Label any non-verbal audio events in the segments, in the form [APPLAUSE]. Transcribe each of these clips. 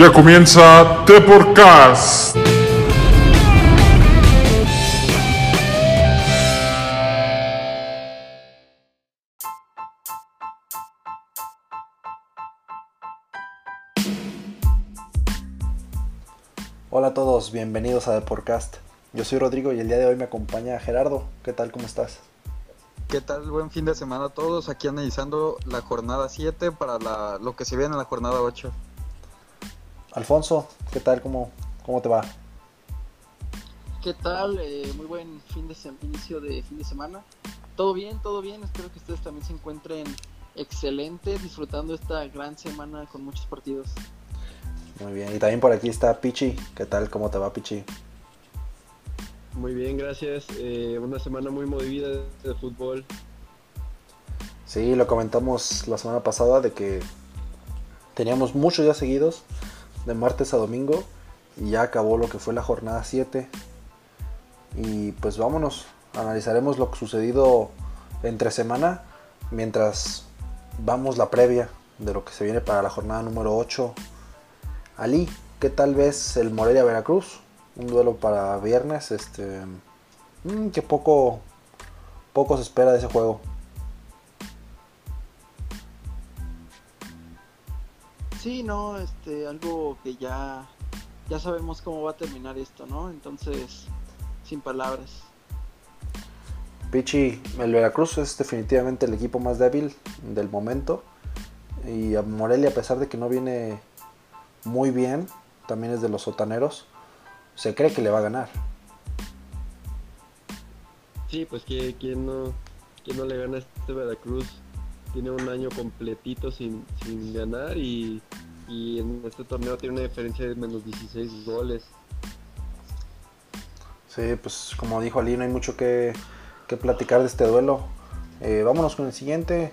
Ya comienza The Podcast. Hola a todos, bienvenidos a The Podcast. Yo soy Rodrigo y el día de hoy me acompaña Gerardo. ¿Qué tal? ¿Cómo estás? ¿Qué tal? Buen fin de semana a todos. Aquí analizando la jornada 7 para la, lo que se viene en la jornada 8. Alfonso, ¿qué tal? ¿Cómo, cómo te va? ¿Qué tal? Eh, muy buen fin de inicio de fin de semana. Todo bien, todo bien. Espero que ustedes también se encuentren excelentes, disfrutando esta gran semana con muchos partidos. Muy bien. Y también por aquí está Pichi. ¿Qué tal? ¿Cómo te va, Pichi? Muy bien, gracias. Eh, una semana muy movida de fútbol. Sí, lo comentamos la semana pasada de que teníamos muchos días seguidos, de martes a domingo, y ya acabó lo que fue la jornada 7. Y pues vámonos, analizaremos lo sucedido entre semana, mientras vamos la previa de lo que se viene para la jornada número 8. Ali, ¿qué tal ves el Morelia Veracruz? Un duelo para viernes, este mm, que poco poco se espera de ese juego. Sí, no, este, algo que ya, ya sabemos cómo va a terminar esto, ¿no? Entonces, sin palabras. Pichi, el Veracruz es definitivamente el equipo más débil del momento. Y a Morelia, a pesar de que no viene muy bien, también es de los sotaneros, se cree que le va a ganar. Sí, pues que quién no, quién no le gana a este Veracruz. Tiene un año completito sin, sin ganar y, y en este torneo tiene una diferencia de menos 16 goles. Sí, pues como dijo Ali, no hay mucho que, que platicar de este duelo. Eh, vámonos con el siguiente.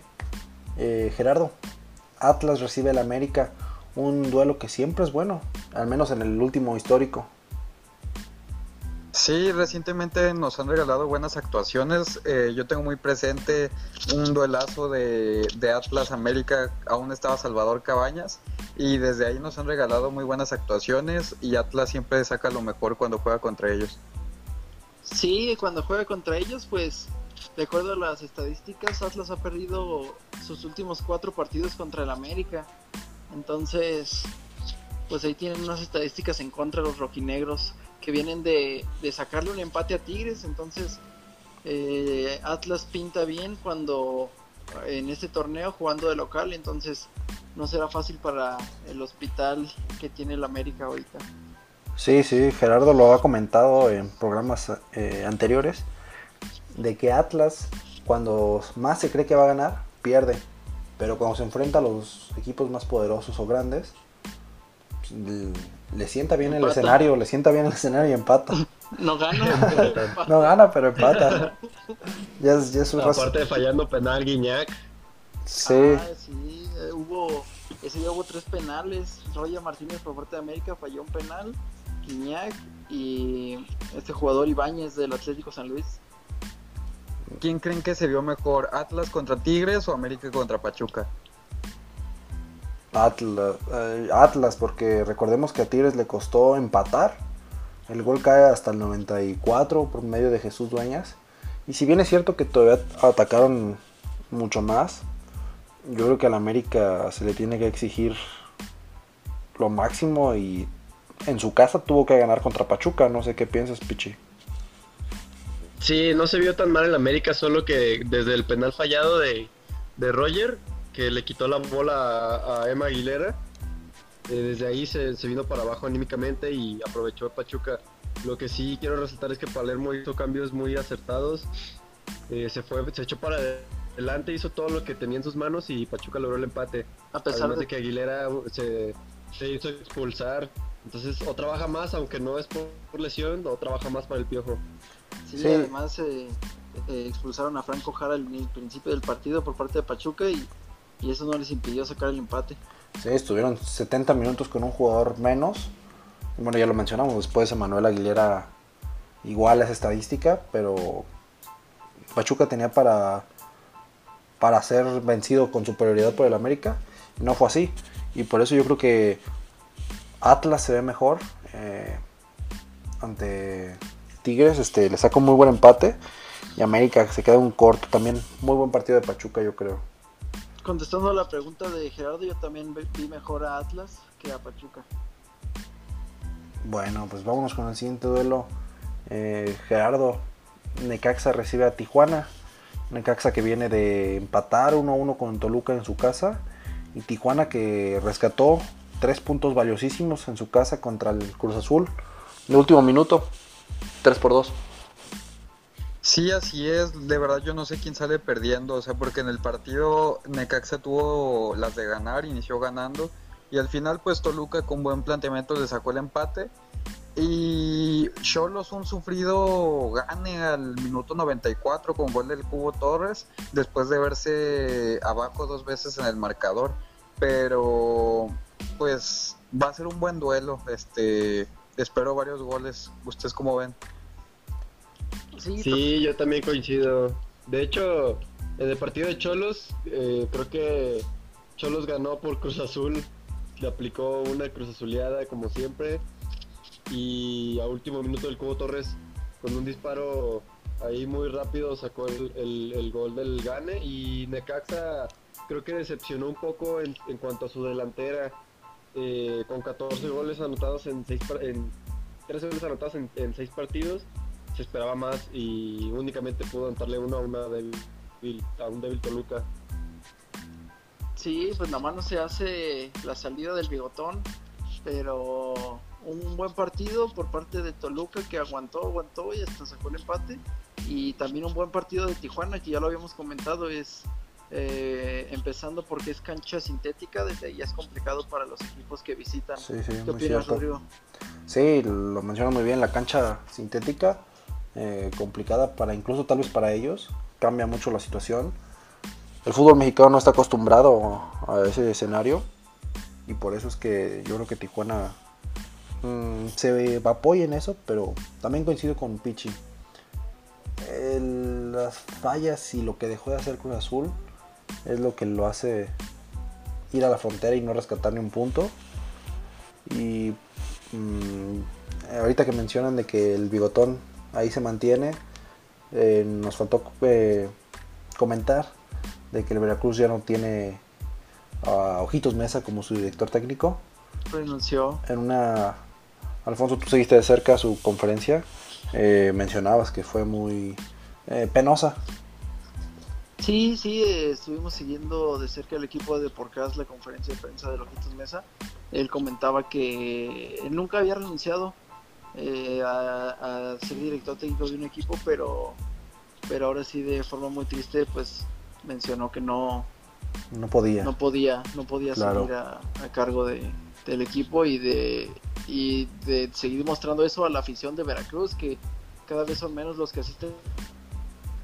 Eh, Gerardo, Atlas recibe al América. Un duelo que siempre es bueno, al menos en el último histórico. Sí, recientemente nos han regalado buenas actuaciones. Eh, yo tengo muy presente un duelazo de, Atlas América, aún estaba Salvador Cabañas, y desde ahí nos han regalado muy buenas actuaciones y Atlas siempre saca lo mejor cuando juega contra ellos. Sí, cuando juega contra ellos, pues, de acuerdo a las estadísticas, Atlas ha perdido sus últimos cuatro partidos contra el América. Entonces, pues ahí tienen unas estadísticas en contra de los rojinegros que vienen de, de sacarle un empate a Tigres. Entonces, eh, Atlas pinta bien cuando en este torneo jugando de local. Entonces, no será fácil para el hospital que tiene el América ahorita. Sí, sí, Gerardo lo ha comentado en programas eh, anteriores, de que Atlas, cuando más se cree que va a ganar, pierde. Pero cuando se enfrenta a los equipos más poderosos o grandes, le, sienta bien el Empata. escenario, le sienta bien el escenario y empata. [LAUGHS] No gana. [LAUGHS] No gana, pero empata. Ya es, ya es un Aparte de fallando penal Guiñac, Sí, Ah, sí, eh, hubo, ese día hubo tres penales. Roya Martínez por parte de América falló un penal, Guiñac y este jugador Ibáñez del Atlético San Luis. ¿Quién creen que se vio mejor, Atlas contra Tigres o América contra Pachuca? Atlas, eh, Atlas, porque recordemos que a Tigres le costó empatar. El gol cae hasta el 94 por medio de Jesús Dueñas. Y si bien es cierto que todavía atacaron mucho más, yo creo que al América se le tiene que exigir lo máximo y en su casa tuvo que ganar contra Pachuca. No sé qué piensas, Pichi. Sí, no se vio tan mal el América, solo que desde el penal fallado de, de Roger, que le quitó la bola a, a Emma Aguilera, eh, desde ahí se, se vino para abajo anímicamente y aprovechó a Pachuca. Lo que sí quiero resaltar es que Palermo hizo cambios muy acertados, eh, se fue, se echó para adelante, hizo todo lo que tenía en sus manos y Pachuca logró el empate. A pesar Además de de que Aguilera uh, se, se hizo expulsar. Entonces, o trabaja más, aunque no es por, por lesión, o trabaja más para el piojo. sí, Sí. además eh, eh, expulsaron a Franco Jara en el principio del partido por parte de Pachuca y, y eso no les impidió sacar el empate. Sí, estuvieron 70 minutos con un jugador menos. Bueno, ya lo mencionamos, después Emanuel Aguilera igual esa estadística, pero Pachuca tenía para, para ser vencido con superioridad por el América. Y no fue así. Y por eso yo creo que Atlas se ve mejor eh, ante Tigres, este, le saca un muy buen empate. Y América se queda un corto también. Muy buen partido de Pachuca, yo creo. Contestando a la pregunta de Gerardo, yo también vi mejor a Atlas que a Pachuca. Bueno, pues vámonos con el siguiente duelo. Eh, Gerardo, Necaxa recibe a Tijuana. Necaxa que viene de empatar 1-1 con Toluca en su casa. Y Tijuana que rescató tres puntos valiosísimos en su casa contra el Cruz Azul. De último minuto, 3 por 2. Sí, así es. De verdad yo no sé quién sale perdiendo. O sea, porque en el partido Necaxa tuvo las de ganar, inició ganando. Y al final pues Toluca con buen planteamiento le sacó el empate. Y Cholos un sufrido gane al minuto 94 con gol del Cubo Torres después de verse abajo dos veces en el marcador. Pero pues va a ser un buen duelo. Este espero varios goles. ¿Ustedes cómo ven? Sí, yo también coincido. De hecho, en el partido de Cholos, eh, creo que Cholos ganó por Cruz Azul. Le aplicó una Cruz Azuleada como siempre. Y a último minuto el Cubo Torres con un disparo ahí muy rápido sacó el, gol del Gane. Y Necaxa creo que decepcionó un poco en, cuanto a su delantera. Eh, con 14 goles anotados en 6 en 13 goles anotados en, en 6 partidos se esperaba más y únicamente pudo darle uno a una débil, a un débil Toluca. Sí, pues nada más no se hace la salida del bigotón, pero un buen partido por parte de Toluca que aguantó, aguantó y hasta sacó el empate. Y también un buen partido de Tijuana que ya lo habíamos comentado, es eh, empezando porque es cancha sintética, desde ahí es complicado para los equipos que visitan. Sí, sí, ¿Qué opinas, Rodrigo? Sí, lo menciona muy bien, la cancha sintética eh, complicada para incluso tal vez para ellos. Cambia mucho la situación. El fútbol mexicano no está acostumbrado a ese escenario y por eso es que yo creo que Tijuana mm, se apoya en eso, pero también coincido con Pichi. las fallas y lo que dejó de hacer Cruz Azul es lo que lo hace ir a la frontera y no rescatar ni un punto. Y mm, ahorita que mencionan de que el bigotón ahí se mantiene. Eh, nos faltó eh, comentar de que el Veracruz ya no tiene a Ojitos Mesa como su director técnico. Renunció. En una. Alfonso, tú seguiste de cerca su conferencia. Eh, mencionabas que fue muy penosa. Sí, sí, estuvimos siguiendo de cerca el equipo de Porcas la conferencia de prensa de Ojitos Mesa. Él comentaba que él nunca había renunciado eh, a, ser director técnico de un equipo, pero, pero ahora sí de forma muy triste, pues mencionó que no, no podía, no podía, no podía seguir a, cargo de, del equipo y de, y de seguir mostrando eso a la afición de Veracruz, que cada vez son menos los que asisten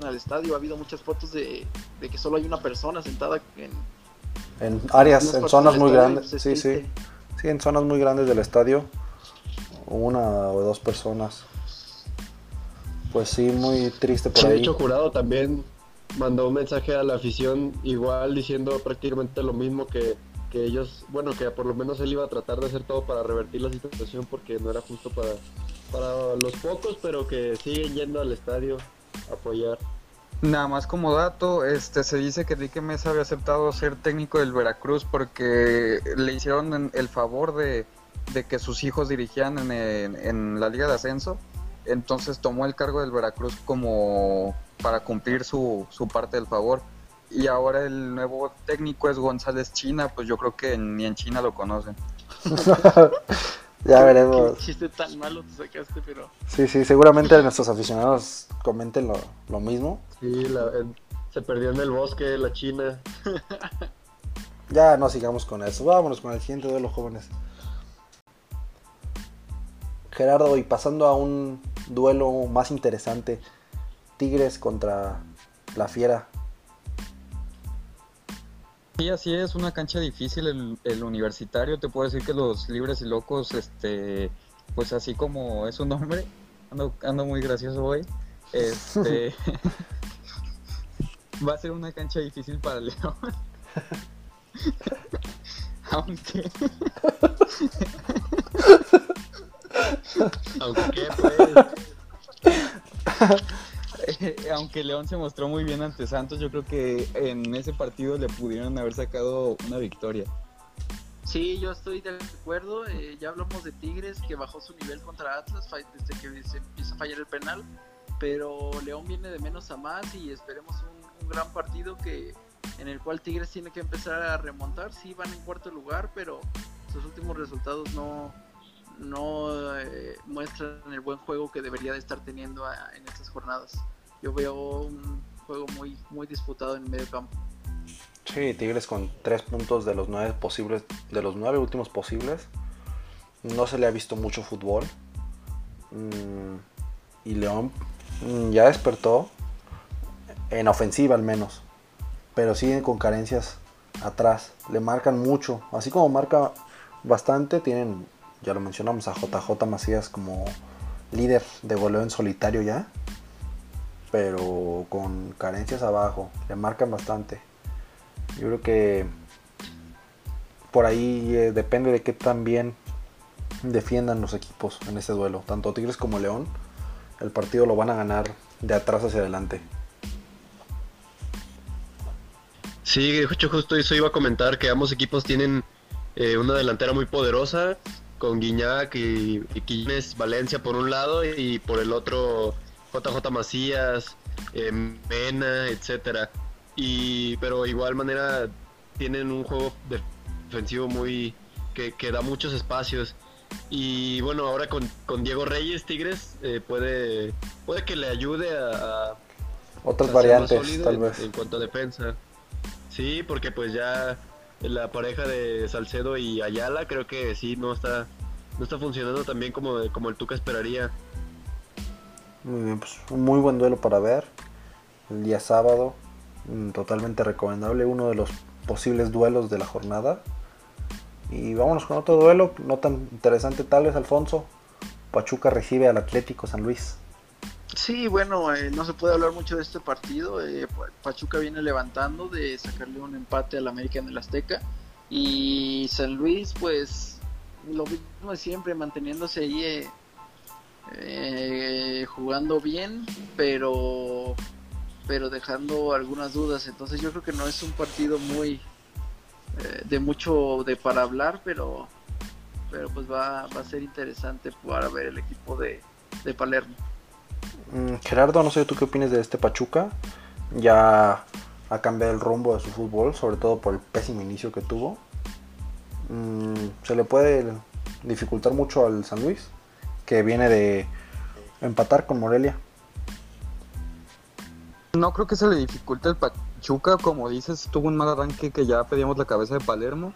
al estadio. Ha habido muchas fotos de, que solo hay una persona sentada en, en áreas, en zonas muy grandes. Sí, sí. Sí, en zonas muy grandes del estadio una o dos personas. Pues sí, muy triste por ahí. De hecho, Jurado también mandó un mensaje a la afición igual diciendo prácticamente lo mismo que, que ellos, bueno, que por lo menos él iba a tratar de hacer todo para revertir la situación porque no era justo para, para los pocos, pero que siguen yendo al estadio a apoyar. Nada más como dato, este se dice que Enrique Mesa había aceptado ser técnico del Veracruz porque le hicieron el favor de de que sus hijos dirigían en, la Liga de Ascenso, entonces tomó el cargo del Veracruz como para cumplir su, parte del favor. Y ahora el nuevo técnico es González China, pues yo creo que ni en China lo conocen. [LAUGHS] ya veremos. Qué chiste tan malo te sacaste, pero. Sí, sí, seguramente nuestros aficionados comenten lo, mismo. Sí, se perdió en el bosque la China. ya no sigamos con eso. Vámonos con el siguiente de los jóvenes. Gerardo, y pasando a un duelo más interesante, Tigres contra la Fiera. Sí, así es, una cancha difícil el, universitario, te puedo decir que los libres y locos, este, pues así como es un nombre, ando, muy gracioso hoy, este, [LAUGHS] va a ser una cancha difícil para León. [LAUGHS] Aunque [LAUGHS] Aunque. Pues. [LAUGHS] Aunque León se mostró muy bien ante Santos, yo creo que en ese partido le pudieron haber sacado una victoria. Sí, yo estoy de acuerdo. Eh, ya hablamos de Tigres, que bajó su nivel contra Atlas desde que se empieza a fallar el penal. Pero León viene de menos a más y esperemos un, gran partido que en el cual Tigres tiene que empezar a remontar. Sí, van en cuarto lugar, pero sus últimos resultados no, no eh, muestran el buen juego que debería de estar teniendo a- en estas jornadas. Yo veo un juego muy, muy disputado en medio campo. Sí, Tigres con tres puntos de los nueve posibles, de los nueve últimos posibles. No se le ha visto mucho fútbol. Mm, y León mm, ya despertó en ofensiva al menos. Pero siguen con carencias atrás. Le marcan mucho. Así como marca bastante, tienen, ya lo mencionamos, a JJ Macías como líder de goleo en solitario ya. Pero con carencias abajo. Le marcan bastante. Yo creo que por ahí eh, depende de qué tan bien defiendan los equipos en ese duelo. Tanto Tigres como León, el partido lo van a ganar de atrás hacia adelante. Sí, justo eso iba a comentar que ambos equipos tienen eh, una delantera muy poderosa con Guiñac y, y Valencia por un lado y por el otro JJ Macías, eh, Mena, etcétera. Y pero igual manera tienen un juego defensivo muy que, que da muchos espacios. Y bueno, ahora con, con Diego Reyes Tigres eh, puede puede que le ayude a, a Otras variantes, tal vez. En cuanto a defensa. Sí, porque pues ya la pareja de Salcedo y Ayala creo que sí no está no está funcionando tan bien como, como el Tuca esperaría. Muy bien, pues un muy buen duelo para ver. El día sábado, mm, totalmente recomendable, uno de los posibles duelos de la jornada. Y vámonos con otro duelo, no tan interesante tal vez, Alfonso. Pachuca recibe al Atlético San Luis. Sí, bueno, eh, no se puede hablar mucho de este partido. eh, Pa- Pachuca viene levantando de sacarle un empate al América en el Azteca. Y San Luis, pues, lo mismo de siempre, manteniéndose ahí eh, eh, jugando bien, pero, pero dejando algunas dudas. Entonces yo creo que no es un partido muy eh, de mucho de para hablar, pero, pero pues va, va a ser interesante para ver el equipo de Palermo. Mm, Gerardo, no sé tú qué opinas de este Pachuca. Ya ha cambiado el rumbo de su fútbol, sobre todo por el pésimo inicio que tuvo. Mm, se le puede dificultar mucho al San Luis, que viene de empatar con Morelia. No creo que se le dificulte el Pachuca, como dices, tuvo un mal arranque que ya pedíamos la cabeza de Palermo,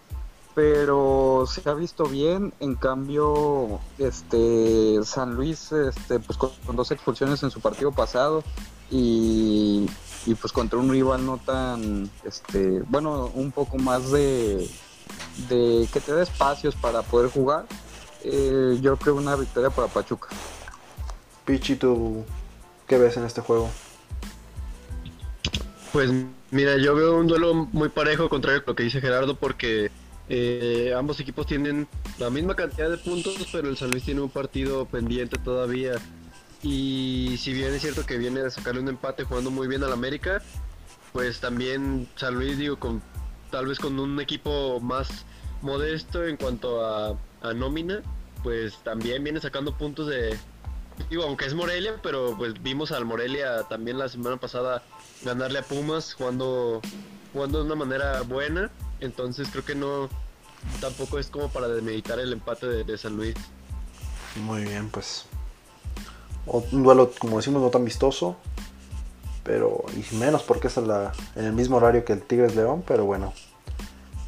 pero se ha visto bien, en cambio, este San Luis, este, pues con, con dos expulsiones en su partido pasado y, y, pues contra un rival no tan, este, bueno, un poco más de, de que te dé espacios para poder jugar, eh, yo creo una victoria para Pachuca. Pichi, ¿tú qué ves en este juego? Pues mira, yo veo un duelo muy parejo, contrario a lo que dice Gerardo, porque eh, ambos equipos tienen la misma cantidad de puntos, pero el San Luis tiene un partido pendiente todavía. Y si bien es cierto que viene de sacarle un empate jugando muy bien al América, pues también San Luis, digo, con tal vez con un equipo más modesto en cuanto a, a nómina, pues también viene sacando puntos de, digo, aunque es Morelia, pero pues vimos al Morelia también la semana pasada ganarle a Pumas jugando, jugando de una manera buena. Entonces creo que no, tampoco es como para demeditar el empate de, San Luis. Muy bien, pues. Un duelo, como decimos, no tan vistoso. Pero, y menos porque es en el mismo horario que el Tigres León. Pero bueno,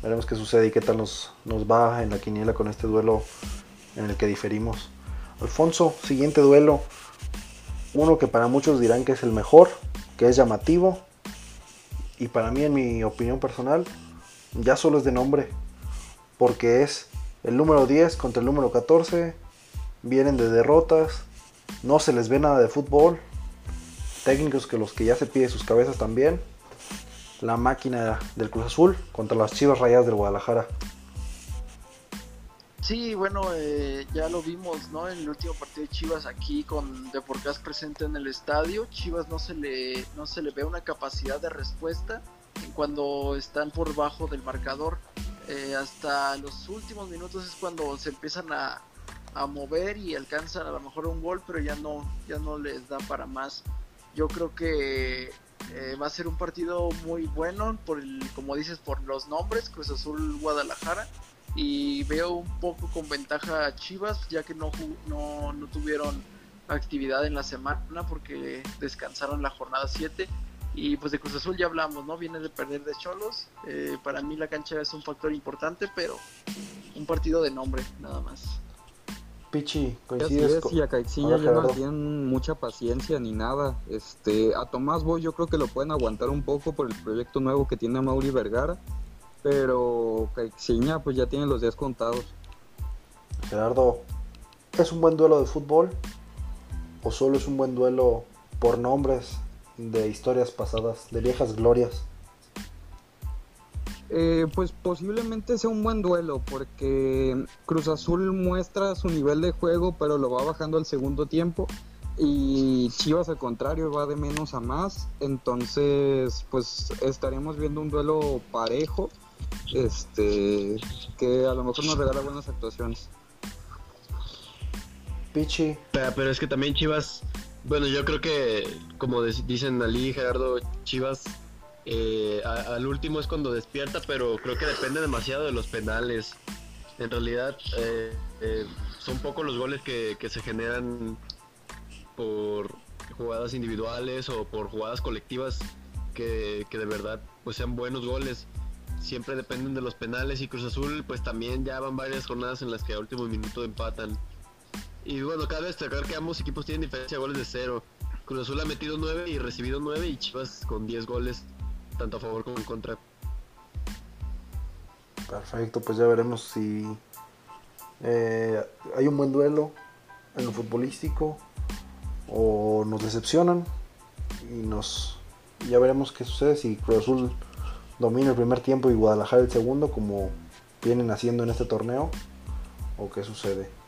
veremos qué sucede y qué tal nos, nos va en la quiniela con este duelo en el que diferimos. Alfonso, siguiente duelo. Uno que para muchos dirán que es el mejor, que es llamativo. Y para mí, en mi opinión personal, ya solo es de nombre. Porque es el número 10 contra el número 14 vienen de derrotas, no se les ve nada de fútbol, técnicos que los que ya se pide sus cabezas también, la máquina del Cruz Azul contra las Chivas Rayadas del Guadalajara. Sí, bueno, eh, ya lo vimos, ¿no? En el último partido de Chivas aquí con Deporcas presente en el estadio, Chivas no se le no se le ve una capacidad de respuesta cuando están por bajo del marcador. Eh, hasta los últimos minutos es cuando se empiezan a, a mover y alcanzan a lo mejor un gol, pero ya no ya no les da para más. Yo creo que eh, va a ser un partido muy bueno, por el, como dices, por los nombres, Cruz Azul Guadalajara. Y veo un poco con ventaja a Chivas, ya que no, no, no tuvieron actividad en la semana porque descansaron la jornada 7. Y pues de Cruz Azul ya hablamos, ¿no? Viene de perder de Cholos. Eh, para mí la cancha es un factor importante, pero un partido de nombre, nada más. Pichi, coincides es, y a Caixinha ya no tienen mucha paciencia ni nada. Este, a Tomás Boy yo creo que lo pueden aguantar un poco por el proyecto nuevo que tiene Mauri Vergara, pero Caixinha pues ya tiene los días contados. Gerardo, ¿es un buen duelo de fútbol o solo es un buen duelo por nombres de historias pasadas, de viejas glorias? Eh, pues posiblemente sea un buen duelo porque Cruz Azul muestra su nivel de juego pero lo va bajando al segundo tiempo y Chivas al contrario va de menos a más. Entonces pues estaremos viendo un duelo parejo este que a lo mejor nos regala buenas actuaciones. Pichi. Pero, es que también Chivas bueno yo creo que como dicen Ali Gerardo Chivas eh, al último es cuando despierta, pero creo que depende demasiado de los penales. En realidad eh, eh, son pocos los goles que, se generan por jugadas individuales o por jugadas colectivas que, de verdad pues sean buenos goles. Siempre dependen de los penales y Cruz Azul pues también ya van varias jornadas en las que a último minuto empatan. Y bueno, cabe destacar que ambos equipos tienen diferencia de goles de cero. Cruz Azul ha metido 9 y recibido 9 y Chivas con 10 goles tanto a favor como en contra. Perfecto, pues ya veremos si eh, hay un buen duelo en lo futbolístico o nos decepcionan y nos ya veremos qué sucede si Cruz Azul domina el primer tiempo y Guadalajara el segundo como vienen haciendo en este torneo o qué sucede.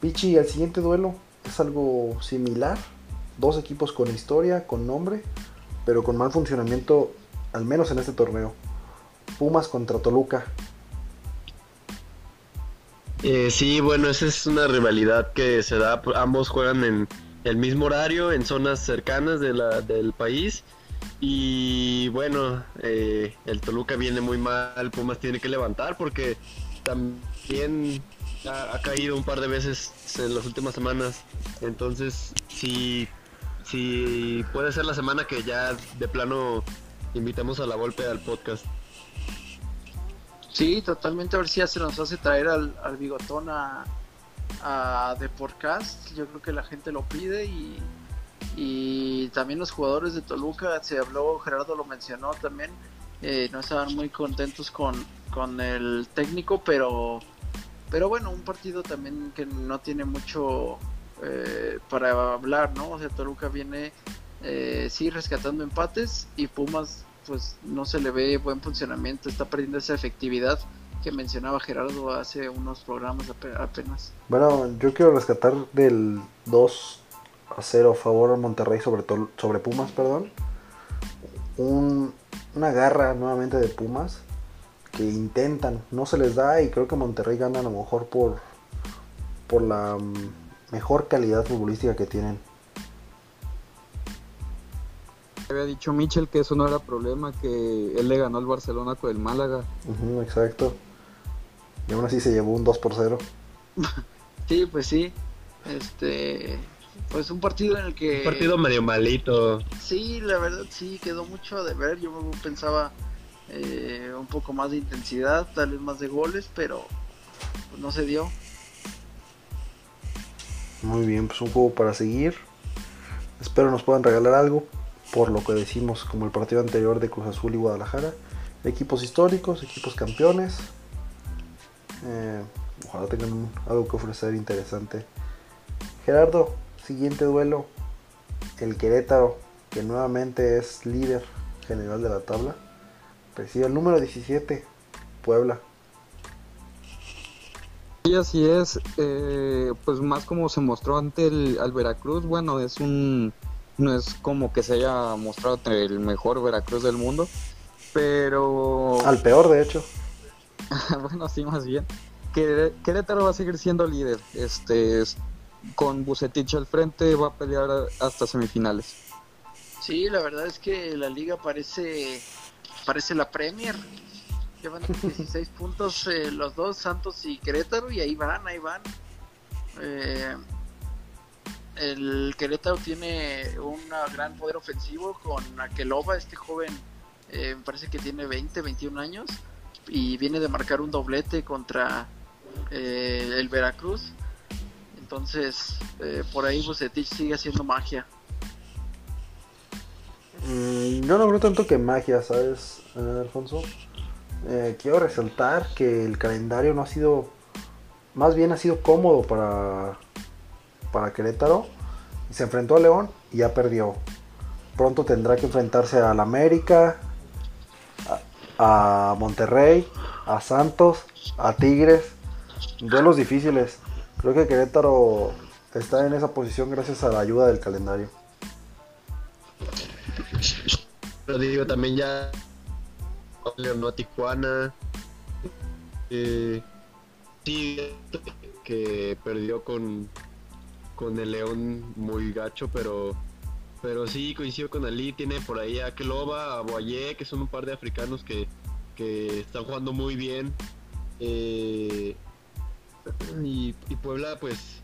Pichi, el siguiente duelo es algo similar, dos equipos con historia, con nombre, pero con mal funcionamiento al menos en este torneo. Pumas contra Toluca. Eh, sí, bueno, esa es una rivalidad que se da, ambos juegan en el mismo horario, en zonas cercanas de la, del país. Y bueno, eh, el Toluca viene muy mal, Pumas tiene que levantar porque también ha, caído un par de veces en las últimas semanas. Entonces, si, si puede ser la semana que ya de plano invitamos a la golpe al podcast. Sí, totalmente. A ver si ya se nos hace traer al, bigotón a, a The Podcast. Yo creo que la gente lo pide y, y también los jugadores de Toluca, se habló, Gerardo lo mencionó también, eh, no estaban muy contentos con, con el técnico, pero, pero bueno, un partido también que no tiene mucho eh, para hablar, ¿no? O sea, Toluca viene eh, sí rescatando empates y Pumas pues no se le ve buen funcionamiento, está perdiendo esa efectividad que mencionaba Gerardo hace unos programas apenas. Bueno, yo quiero rescatar del 2 a 0 a favor a Monterrey sobre, sobre Pumas, perdón. una garra nuevamente de Pumas que intentan, no se les da y creo que Monterrey gana a lo mejor por, por la mm, mejor calidad futbolística que tienen había dicho Michel que eso no era problema, que él le ganó al Barcelona con el Málaga. exacto. Y aún así se llevó un 2 por 0. [LAUGHS] sí, pues sí. Este, pues un partido en el que... Un partido medio malito. Sí, la verdad sí, quedó mucho de ver. Yo pensaba eh, un poco más de intensidad, tal vez más de goles, pero pues, no se dio. Muy bien, pues un juego para seguir. Espero nos puedan regalar algo por lo que decimos como el partido anterior de Cruz Azul y Guadalajara. Equipos históricos, equipos campeones. Eh, ojalá tengan algo que ofrecer interesante. Gerardo, siguiente duelo. El Querétaro, que nuevamente es líder general de la tabla. Recibe el número 17, Puebla. Sí, así es. Eh, pues más como se mostró ante el al Veracruz, bueno, es un no es como que se haya mostrado el mejor Veracruz del mundo, pero Al peor, de hecho. [LAUGHS] bueno, sí, más bien. Que Querétaro va a seguir siendo líder. Este, es- con Bucetich al frente va a pelear hasta semifinales. Sí, la verdad es que la liga parece parece la Premier. Llevan [LAUGHS] 16 puntos eh, los dos, Santos y Querétaro, y ahí van, ahí van. Eh, el Querétaro tiene un gran poder ofensivo con Akeloba, este joven, eh, me parece que tiene 20, 21 años, y viene de marcar un doblete contra eh, el Veracruz. Entonces, eh, por ahí Bucetich sigue haciendo magia. Mm, yo no creo tanto que magia, ¿sabes, Alfonso? Eh, quiero resaltar que el calendario no ha sido, más bien ha sido cómodo para, para Querétaro. Se enfrentó a León y ya perdió. Pronto tendrá que enfrentarse al América, a, a Monterrey, a Santos, a Tigres. Duelos difíciles. Creo que Querétaro está en esa posición gracias a la ayuda del calendario. Pero digo, también ya León a Tijuana. Eh, sí, que perdió con, con el León muy gacho, pero pero sí coincido con Ali. Tiene por ahí a Keloba, a Boye, que son un par de africanos que, que están jugando muy bien. Eh, y Puebla, pues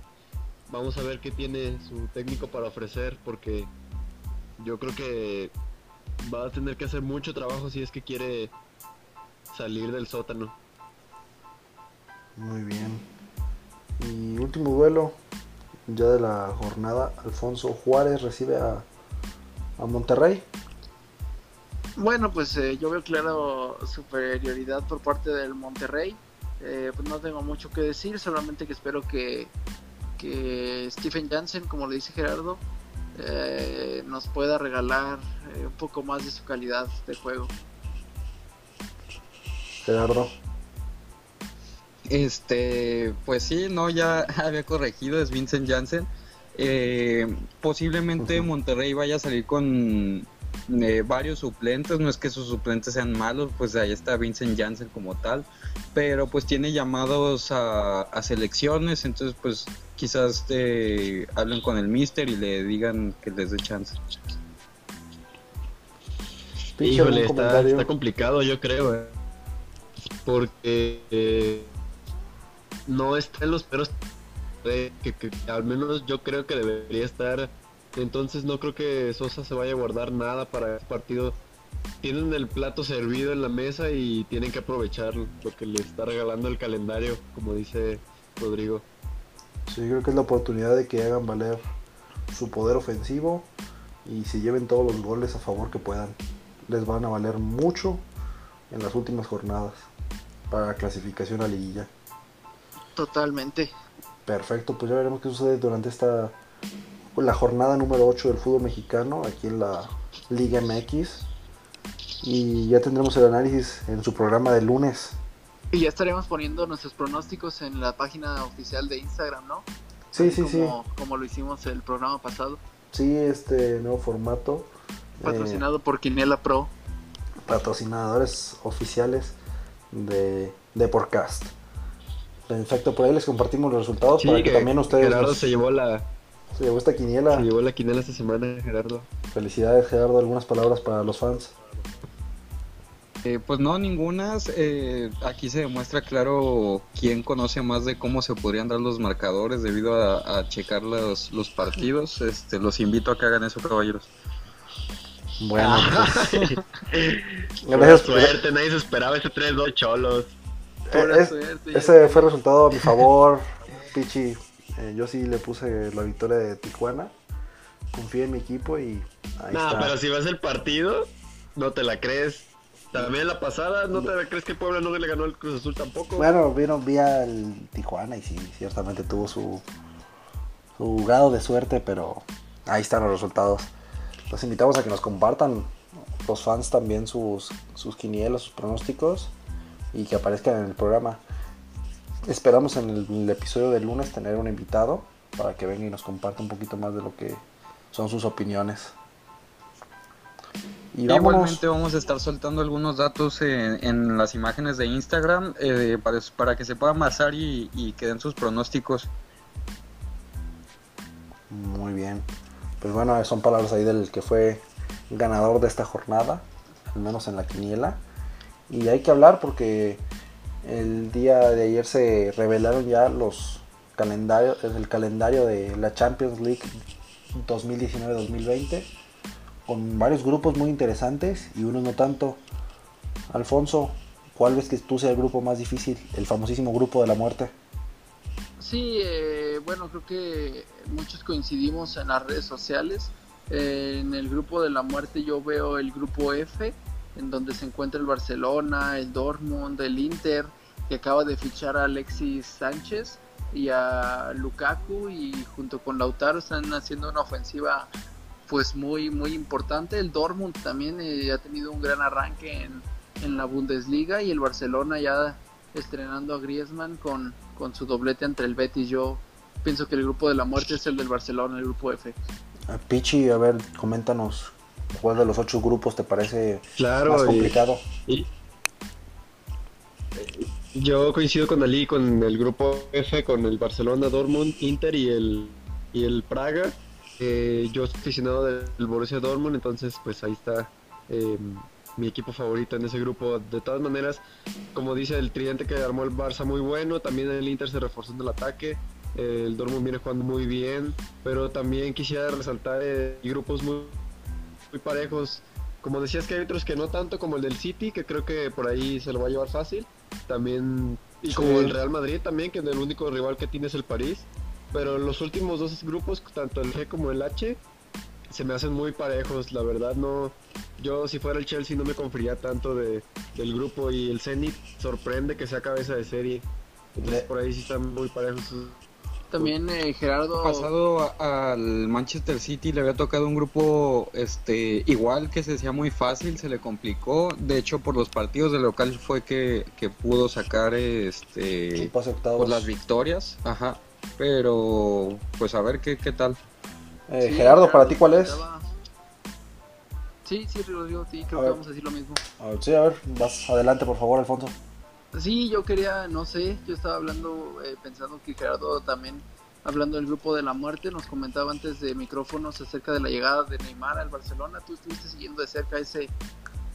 vamos a ver qué tiene su técnico para ofrecer, porque yo creo que va a tener que hacer mucho trabajo si es que quiere salir del sótano. Muy bien. Y último duelo ya de la jornada. Alfonso Juárez recibe a, a Monterrey. Bueno, pues eh, yo veo claro superioridad por parte del Monterrey. Eh, pues no tengo mucho que decir, solamente que espero que, que Stephen Jansen, como le dice Gerardo, eh, nos pueda regalar eh, un poco más de su calidad de juego. Gerardo. Este, pues sí, no, ya [LAUGHS] había corregido, es Vincent Janssen. Eh, posiblemente. Monterrey vaya a salir con eh, varios suplentes, no es que sus suplentes sean malos, pues ahí está Vincent Janssen como tal, pero pues tiene llamados a, a selecciones, entonces pues quizás eh, hablen con el mister y le digan que les dé chance. Híjole, ¿algún está, está complicado, yo creo. eh. Porque eh, no está en los peros eh, que, que al menos yo creo que debería estar. Entonces no creo que Sosa se vaya a guardar nada para este partido. Tienen el plato servido en la mesa y tienen que aprovechar lo que le está regalando el calendario, como dice Rodrigo. Sí, creo que es la oportunidad de que hagan valer su poder ofensivo y se lleven todos los goles a favor que puedan. Les van a valer mucho en las últimas jornadas para la clasificación a liguilla. Totalmente. Perfecto, pues ya veremos qué sucede durante esta la jornada número 8 del fútbol mexicano aquí en la Liga MX. Y ya tendremos el análisis en su programa de lunes. Y ya estaremos poniendo nuestros pronósticos en la página oficial de Instagram, ¿no? Sí, sí, sí. como, como lo hicimos el programa pasado, Sí, este nuevo formato. eh, patrocinado por Quiniela Pro. patrocinadores oficiales de, de Podcast. Perfecto, por ahí les compartimos los resultados para que, también ustedes Gerardo nos- se llevó la se llevó esta quiniela. se llevó la quinela esta semana, Gerardo. Felicidades Gerardo, algunas palabras para los fans. Eh, pues no, ningunas. eh, aquí se demuestra claro quién conoce más de cómo se podrían dar los marcadores debido a, a checar los, los partidos. Este, los invito a que hagan eso, caballeros. Bueno, pues, [LAUGHS] Pura gracias. suerte, nadie se esperaba ese 3-2 cholos. Eh, es- suerte, ya ese fue el resultado a mi favor, [LAUGHS] Pichi. Eh, yo sí le puse la victoria de Tijuana. Confié en mi equipo y ahí No, está. pero si ves el partido, no te la crees. También la pasada, ¿no te crees que Puebla no le ganó el Cruz Azul tampoco? Bueno, vieron, vi al Tijuana y sí, ciertamente tuvo su, su grado de suerte, pero ahí están los resultados. Los invitamos a que nos compartan los fans también sus, sus quinielas, sus pronósticos y que aparezcan en el programa. esperamos en el, el episodio del lunes tener un invitado para que venga y nos comparta un poquito más de lo que son sus opiniones. Y. Igualmente vamos a estar soltando algunos datos en, en las imágenes de Instagram eh, para, para que se puedan basar y, y que den sus pronósticos. Muy bien. Pues bueno, son palabras ahí del que fue ganador de esta jornada, al menos en la quiniela. Y hay que hablar porque el día de ayer se revelaron ya los calendarios, el calendario de la Champions League 2019-2020 con varios grupos muy interesantes y unos no tanto. Alfonso, ¿cuál ves que tú sea el grupo más difícil? El famosísimo grupo de la muerte. Sí, eh, bueno, creo que muchos coincidimos en las redes sociales. Eh, en el grupo de la muerte yo veo el grupo F, en donde se encuentra el Barcelona, el Dortmund, el Inter, que acaba de fichar a Alexis Sánchez y a Lukaku y junto con Lautaro están haciendo una ofensiva pues muy muy importante. El Dortmund también eh, ha tenido un gran arranque en, en la Bundesliga y el Barcelona ya estrenando a Griezmann con, con su doblete entre el Betis. Yo pienso que el grupo de la muerte es el del Barcelona, el grupo F. Ah, Pichi, a ver, coméntanos cuál de los ocho grupos te parece Claro, más y- complicado. Y yo coincido con Ali con el grupo F, con el Barcelona, Dortmund, Inter y el, y el Praga. Eh, yo soy aficionado del Borussia Dortmund, entonces pues ahí está eh, mi equipo favorito en ese grupo. De todas maneras, como dice el tridente que armó el Barça muy bueno, también el Inter se reforzó en el ataque. eh, el Dortmund viene jugando muy bien, pero también quisiera resaltar eh, grupos muy, muy parejos. Como decías que hay otros que no tanto como el del City, que creo que por ahí se lo va a llevar fácil. También, y Sí. como el Real Madrid también, que el único rival que tiene es el París. Pero los últimos dos grupos, tanto el G como el H, se me hacen muy parejos. La verdad, no. Yo, si fuera el Chelsea, no me confiaría tanto de, del grupo. Y el Zenit sorprende que sea cabeza de serie. Entonces, Le- por ahí sí están muy parejos. También eh, Gerardo... pasado a- al Manchester City le había tocado un grupo este igual que se decía muy fácil, se le complicó. De hecho, por los partidos de local fue que, que pudo sacar este pues, las victorias. Ajá. Pero pues a ver qué, qué tal. Eh, Sí, Gerardo, ¿para ti cuál es? comentaba- Sí, sí, Rodrigo, sí, A creo que ver. vamos a decir lo mismo. A ver, sí, a ver, vas adelante por favor, Alfonso. Sí, yo quería, no sé, yo estaba hablando, eh, pensando que Gerardo también, hablando del grupo de la muerte, nos comentaba antes de micrófonos acerca de la llegada de Neymar al Barcelona. Tú estuviste siguiendo de cerca ese,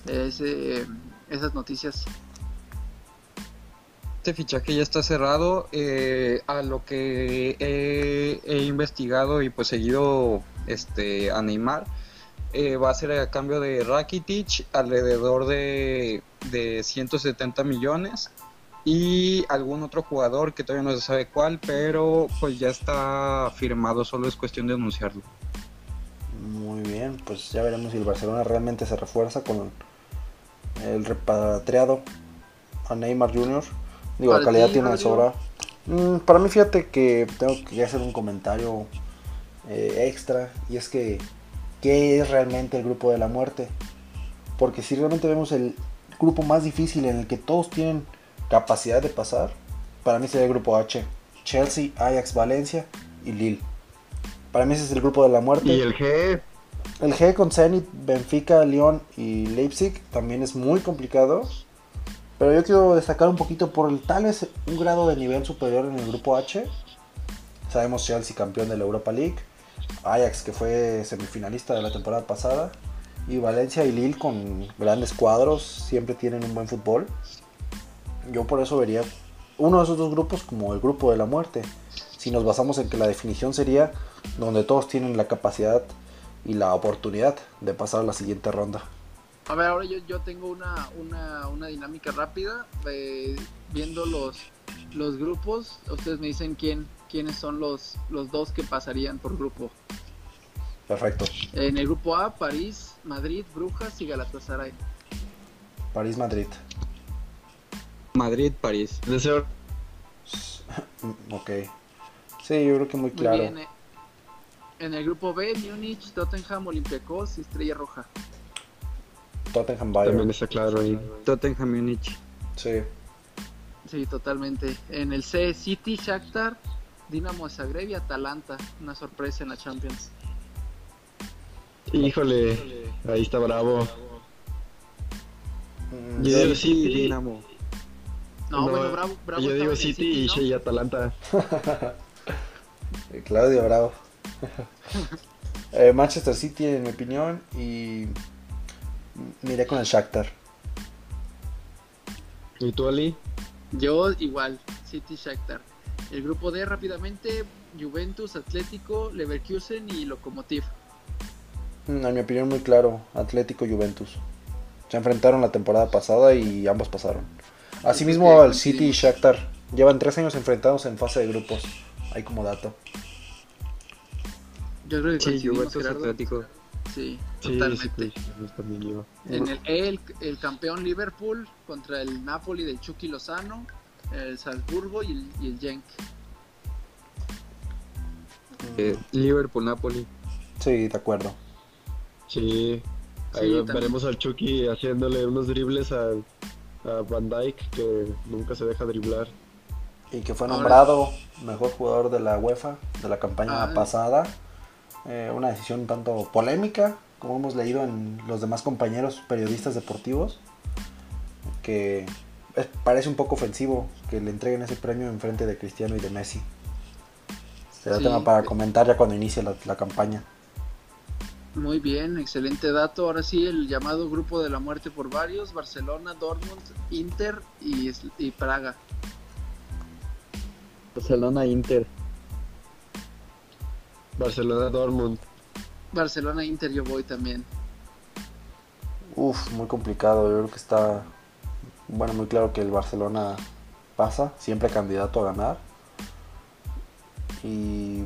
ese, esas noticias. Este fichaje ya está cerrado. eh, a lo que he, investigado y pues seguido este, a Neymar, eh, va a ser a cambio de Rakitic alrededor de, de 170 millones y algún otro jugador que todavía no se sabe cuál, pero pues ya está firmado, solo es cuestión de anunciarlo. Muy bien, pues ya veremos si el Barcelona realmente se refuerza con el repatriado a Neymar Jr. Digo, la Para calidad ti, tiene de sobra. Mm, para mí, fíjate que tengo que hacer un comentario eh, extra y es que, ¿qué es realmente el grupo de la muerte? Porque si realmente vemos el grupo más difícil en el que todos tienen capacidad de pasar, para mí sería el grupo H. Chelsea, Ajax, Valencia y Lille. Para mí ese es el grupo de la muerte. Y el G, El G con Zenit, Benfica, Lyon y Leipzig también es muy complicado. Pero yo quiero destacar un poquito por el tal es un grado de nivel superior en el grupo H. Sabemos Chelsea campeón de la Europa League, Ajax que fue semifinalista de la temporada pasada y Valencia y Lille con grandes cuadros siempre tienen un buen fútbol. Yo por eso vería uno de esos dos grupos como el grupo de la muerte. Si nos basamos en que la definición sería donde todos tienen la capacidad y la oportunidad de pasar a la siguiente ronda. A ver, ahora yo, yo tengo una, una, una dinámica rápida. eh, viendo los, los grupos, ustedes me dicen quién, quiénes son los, los dos que pasarían por grupo. Perfecto. En el grupo A, París, Madrid, Brujas y Galatasaray. París, Madrid. Madrid, París. orden, Mm, Ok. Sí, yo creo que muy Muy claro. bien. eh. En el grupo B, Múnich, Tottenham, Olympiacos y Estrella Roja. Tottenham Bayern. también está claro ahí. Tottenham Munich. Sí. Sí, totalmente. En el C, City, Shakhtar, Dinamo Zagreb y Atalanta. Una sorpresa en la Champions. Híjole, ahí está bravo. Mm, Yo digo Sí, City. Dinamo. No, bueno, Bravo, Bravo Yo digo City y, ¿no? y Atalanta. [LAUGHS] Claudio Bravo. [LAUGHS] Eh, Manchester City, en mi opinión, y me iré con el Shakhtar. ¿Y tú, Ali? Yo igual, City, Shakhtar. El grupo D rápidamente, Juventus, Atlético, Leverkusen y Lokomotiv. Mm, En mi opinión, muy claro, Atlético y Juventus. Se enfrentaron la temporada pasada y ambos pasaron. Asimismo, el City y Shakhtar llevan tres años enfrentados en fase de grupos. Ahí como dato. Yo creo que Sí, Juventus Gerardo. Atlético. Sí, Sí, totalmente. sí, sí, también yo. En el E, el, el campeón Liverpool contra el Napoli del Chucky Lozano, el Salzburgo y el, y el Genk. Eh, Liverpool, Napoli. Sí, de acuerdo. Sí, ahí veremos al Chucky haciéndole unos dribles a, a Van Dyke que nunca se deja driblar. Y que fue Ahora- nombrado mejor jugador de la UEFA de la campaña Ah. pasada. Eh, una decisión un tanto polémica, como hemos leído en los demás compañeros periodistas deportivos. Que es- parece un poco ofensivo que le entreguen ese premio en frente de Cristiano y de Messi. Será Sí. tema para comentar ya cuando inicie la, la campaña. Muy bien, excelente dato. Ahora sí, el llamado grupo de la muerte por varios, Barcelona, Dortmund, Inter y, y Praga. Barcelona, Inter. Barcelona Dortmund. Barcelona, Inter yo voy también. Uf, muy complicado. Yo creo que está, bueno, muy claro que el Barcelona pasa, siempre candidato a ganar. Y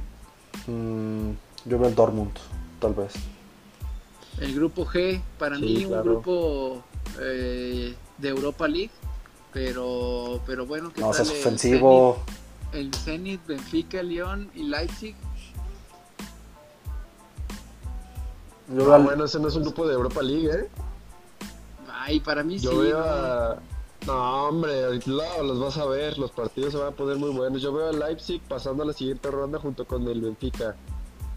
mm, yo veo el Dortmund, tal vez. El grupo G, para Sí, mí claro. un grupo eh, de Europa League, pero, pero bueno, ¿qué No tal el ofensivo. El Zenit, Benfica, León y Leipzig? Yo Ah, al- bueno, ese no es un grupo de Europa League, ¿eh? Ay, para mí Yo sí. veo ¿no? a... No, hombre, ahorita lo- los vas a ver, los partidos se van a poner muy buenos. Yo veo a Leipzig pasando a la siguiente ronda junto con el Benfica.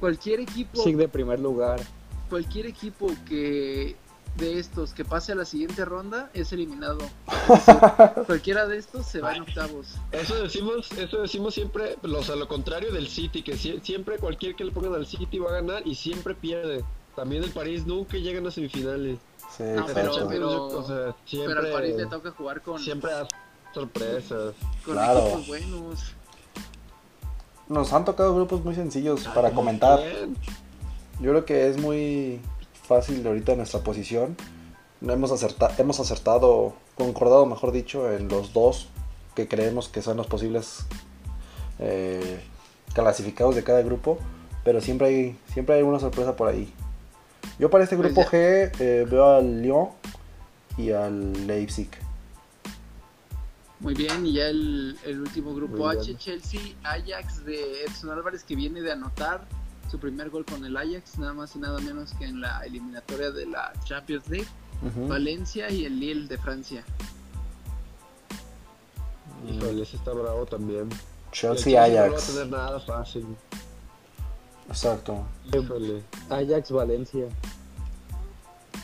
Cualquier equipo, Sig de primer lugar. cualquier equipo que de estos que pase a la siguiente ronda es eliminado. Es decir, [LAUGHS] cualquiera de estos se va en octavos. Eso decimos, eso decimos siempre, o sea, lo contrario del City, que sie- siempre cualquier que le pongan al City va a ganar y siempre pierde. También el París nunca llega a las semifinales. Sí, No, pero- la exacto. Champions, yo- o sea, siempre, Pero al París le toca jugar con, siempre da sorpresas. con Claro. equipos buenos. Nos han tocado grupos muy sencillos para comentar. Bien. Yo creo que es muy fácil ahorita nuestra posición. No hemos, acerta- hemos acertado, concordado mejor dicho, en los dos que creemos que son los posibles eh, clasificados de cada grupo. Pero siempre hay, siempre hay una sorpresa por ahí. Yo para este Pues grupo. G eh, veo al Lyon y al Leipzig. Muy bien, y ya el, el último grupo Muy H, bien. Chelsea, Ajax de Edson Álvarez que viene de anotar su primer gol con el Ajax, nada más y nada menos que en la eliminatoria de la Champions League. Valencia y el Lille de Francia. Híjole, ese está bravo también. Chelsea El No va a Ajax. tener nada fácil. Exacto. Híjole. Ajax, Valencia.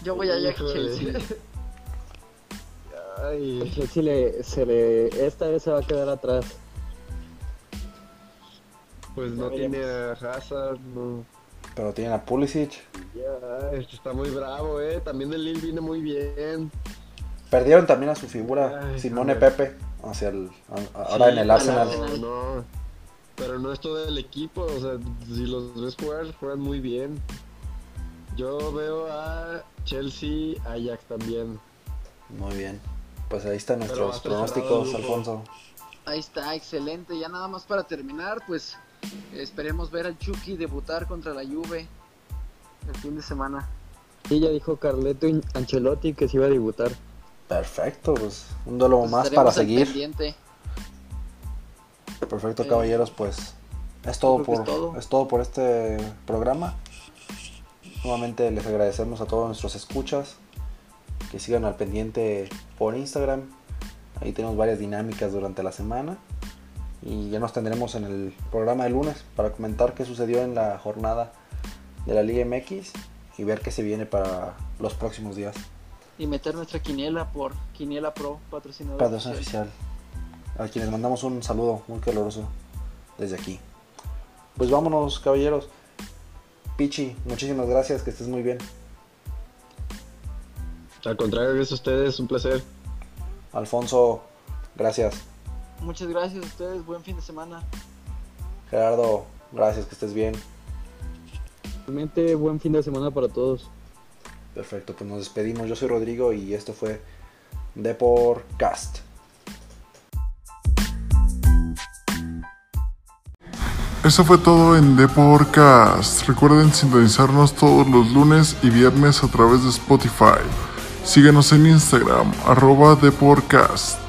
Yo voy a Ajax Híjole. Chelsea. [LAUGHS] Ay, Chelsea le, se le, esta vez se va a quedar atrás. pues no tiene a Hazard, no. Pero tienen a Pulisic. Ya, este está muy bravo, eh. También el Lille viene muy bien. Perdieron también a su figura, Ay, Simone joder. Pepe, hacia el, a- ahora Sí, en el al Arsenal. Arsenal. No, no. Pero no es todo el equipo, o sea, si los ves jugar, juegan muy bien. Yo veo a Chelsea, Ajax también. Muy bien. Pues ahí están nuestros pronósticos. Alfonso. Ahí está, excelente. Ya nada más para terminar, pues esperemos ver al Chucky debutar contra la Juve el fin de semana. Y ya dijo Carleto Ancelotti que se iba a debutar. Perfecto, pues un duelo Pues más para seguir. pendiente. Perfecto, Eh, caballeros, pues es todo por es todo. es todo por este programa. Nuevamente les agradecemos a todos nuestros escuchas que sigan al pendiente por Instagram Ahí tenemos varias dinámicas durante la semana. Y ya nos tendremos en el programa de lunes para comentar qué sucedió en la jornada de la Liga MX y ver qué se viene para los próximos días. Y meter nuestra quiniela por Quiniela Pro, patrocinador. Patrocinador oficial. A quienes mandamos un saludo muy caluroso desde aquí. Pues vámonos, caballeros. Pichi, muchísimas gracias, que estés muy bien. Al contrario, gracias a ustedes, un placer. Alfonso, gracias. Muchas gracias a ustedes, buen fin de semana. Gerardo, gracias, que estés bien. Realmente buen fin de semana para todos. Perfecto, pues nos despedimos. Yo soy Rodrigo y esto fue Deporcast. Eso fue todo en Deporcast. Recuerden sintonizarnos todos los lunes y viernes a través de Spotify. Síguenos en Instagram, arroba Deporcast.